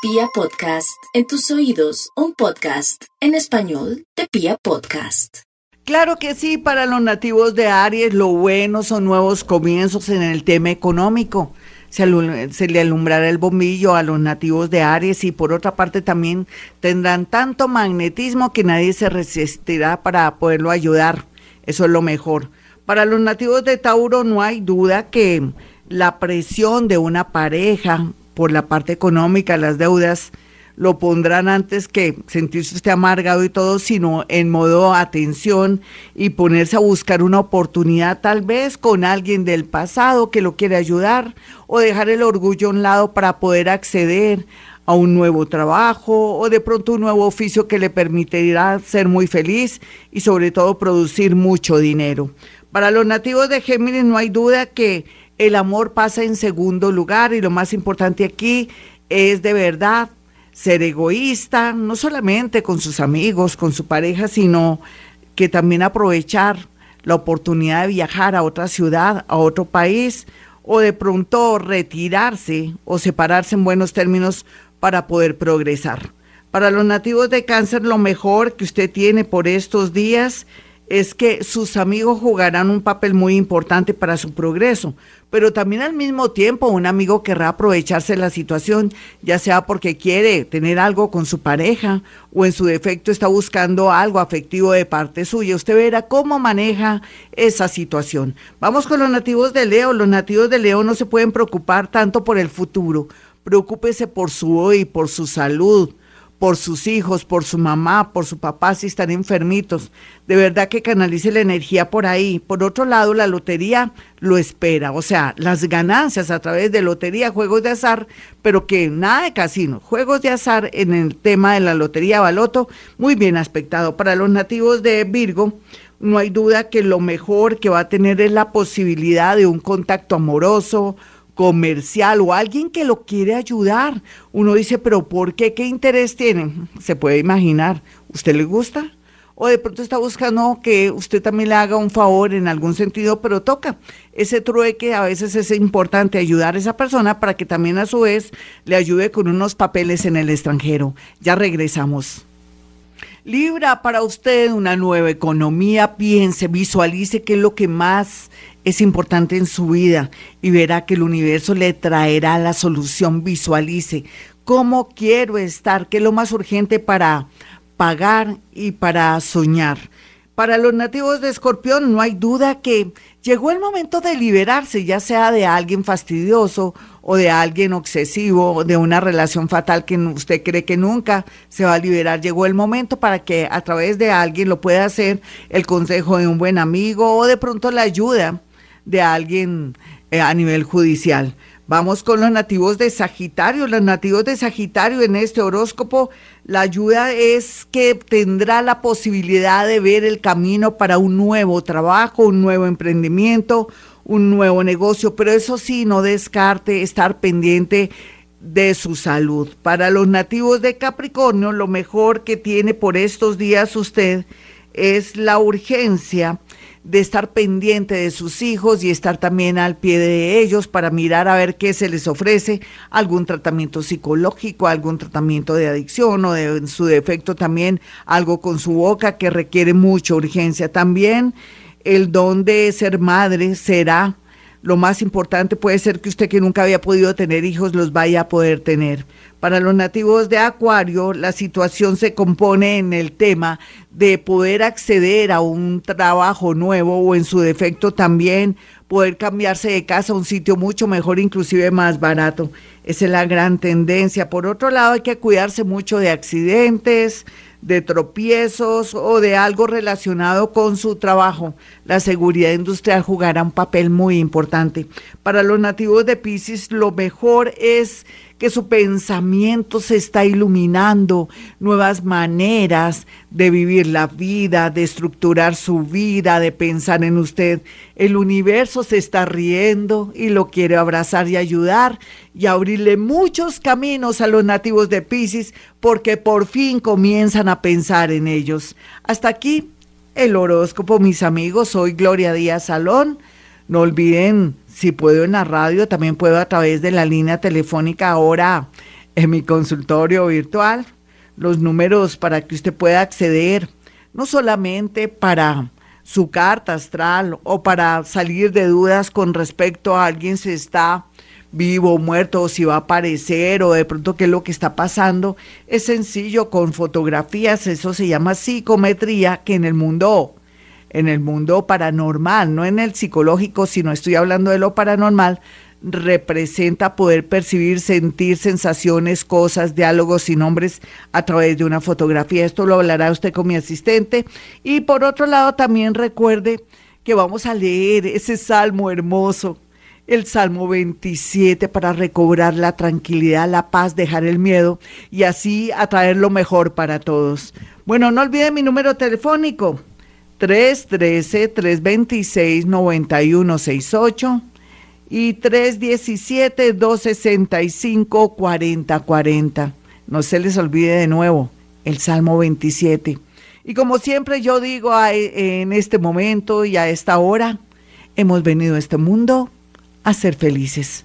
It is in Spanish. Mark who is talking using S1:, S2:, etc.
S1: Pia Podcast, en tus oídos, un podcast en español de Pia Podcast.
S2: Claro que sí, para los nativos de Aries lo bueno son nuevos comienzos en el tema económico. Se, le alumbrará el bombillo a los nativos de Aries y por otra parte también tendrán tanto magnetismo que nadie se resistirá para poderlo ayudar. Eso es lo mejor. Para los nativos de Tauro no hay duda que la presión de una pareja por la parte económica, las deudas, lo pondrán antes que sentirse usted amargado y todo, sino en modo atención y ponerse a buscar una oportunidad tal vez con alguien del pasado que lo quiere ayudar o dejar el orgullo a un lado para poder acceder a un nuevo trabajo o de pronto un nuevo oficio que le permitirá ser muy feliz y sobre todo producir mucho dinero. Para los nativos de Géminis no hay duda que el amor pasa en segundo lugar y lo más importante aquí es de verdad ser egoísta, no solamente con sus amigos, con su pareja, sino que también aprovechar la oportunidad de viajar a otra ciudad, a otro país, o de pronto retirarse o separarse en buenos términos para poder progresar. Para los nativos de cáncer, lo mejor que usted tiene por estos días es que sus amigos jugarán un papel muy importante para su progreso, pero también al mismo tiempo un amigo querrá aprovecharse de la situación, ya sea porque quiere tener algo con su pareja o en su defecto está buscando algo afectivo de parte suya. Usted verá cómo maneja esa situación. Vamos con los nativos de Leo. Los nativos de Leo no se pueden preocupar tanto por el futuro. Preocúpese por su hoy, por su salud por sus hijos, por su mamá, por su papá si están enfermitos. De verdad que canalice la energía por ahí. Por otro lado, la lotería lo espera, o sea, las ganancias a través de lotería, juegos de azar, pero que nada de casino, juegos de azar en el tema de la lotería baloto, muy bien aspectado. Para los nativos de Virgo, no hay duda que lo mejor que va a tener es la posibilidad de un contacto amoroso, comercial o alguien que lo quiere ayudar. Uno dice, pero ¿por qué? ¿Qué interés tiene? Se puede imaginar. ¿Usted le gusta? O de pronto está buscando que usted también le haga un favor en algún sentido, pero toca. Ese trueque a veces es importante ayudar a esa persona para que también a su vez le ayude con unos papeles en el extranjero. Ya regresamos. Libra para usted una nueva economía, piense, visualice qué es lo que más es importante en su vida y verá que el universo le traerá la solución. Visualice cómo quiero estar, qué es lo más urgente para pagar y para soñar. Para los nativos de Escorpión no hay duda que llegó el momento de liberarse, ya sea de alguien fastidioso o de alguien obsesivo, de una relación fatal que usted cree que nunca se va a liberar. Llegó el momento para que a través de alguien lo pueda hacer el consejo de un buen amigo o de pronto la ayuda de alguien eh, a nivel judicial. Vamos con los nativos de Sagitario. Los nativos de Sagitario en este horóscopo, la ayuda es que tendrá la posibilidad de ver el camino para un nuevo trabajo, un nuevo emprendimiento, un nuevo negocio, pero eso sí, no descarte estar pendiente de su salud. Para los nativos de Capricornio, lo mejor que tiene por estos días usted es la urgencia de estar pendiente de sus hijos y estar también al pie de ellos para mirar a ver qué se les ofrece, algún tratamiento psicológico, algún tratamiento de adicción o de, su defecto también algo con su boca que requiere mucha urgencia. También el don de ser madre será lo más importante puede ser que usted que nunca había podido tener hijos los vaya a poder tener. Para los nativos de Acuario, la situación se compone en el tema de poder acceder a un trabajo nuevo o en su defecto también poder cambiarse de casa a un sitio mucho mejor, inclusive más barato. Esa es la gran tendencia. Por otro lado, hay que cuidarse mucho de accidentes, de tropiezos o de algo relacionado con su trabajo. La seguridad industrial jugará un papel muy importante. Para los nativos de Pisces, lo mejor es que su pensamiento se está iluminando, nuevas maneras de vivir la vida, de estructurar su vida, de pensar en usted. El universo se está riendo y lo quiere abrazar y ayudar y abrirle muchos caminos a los nativos de Pisces porque por fin comienzan a pensar en ellos. Hasta aquí el horóscopo, mis amigos. Soy Gloria Díaz Salón. No olviden, si puedo en la radio, también puedo a través de la línea telefónica ahora en mi consultorio virtual los números para que usted pueda acceder, no solamente para su carta astral o para salir de dudas con respecto a alguien si está vivo o muerto o si va a aparecer o de pronto qué es lo que está pasando. Es sencillo con fotografías, eso se llama psicometría que en el mundo en el mundo paranormal, no en el psicológico, sino estoy hablando de lo paranormal, representa poder percibir, sentir sensaciones, cosas, diálogos y nombres a través de una fotografía. Esto lo hablará usted con mi asistente. Y por otro lado, también recuerde que vamos a leer ese salmo hermoso, el Salmo 27, para recobrar la tranquilidad, la paz, dejar el miedo y así atraer lo mejor para todos. Bueno, no olvide mi número telefónico. 313-326-9168 y 317-265-4040. No se les olvide de nuevo el Salmo 27. Y como siempre yo digo en este momento y a esta hora, hemos venido a este mundo a ser felices.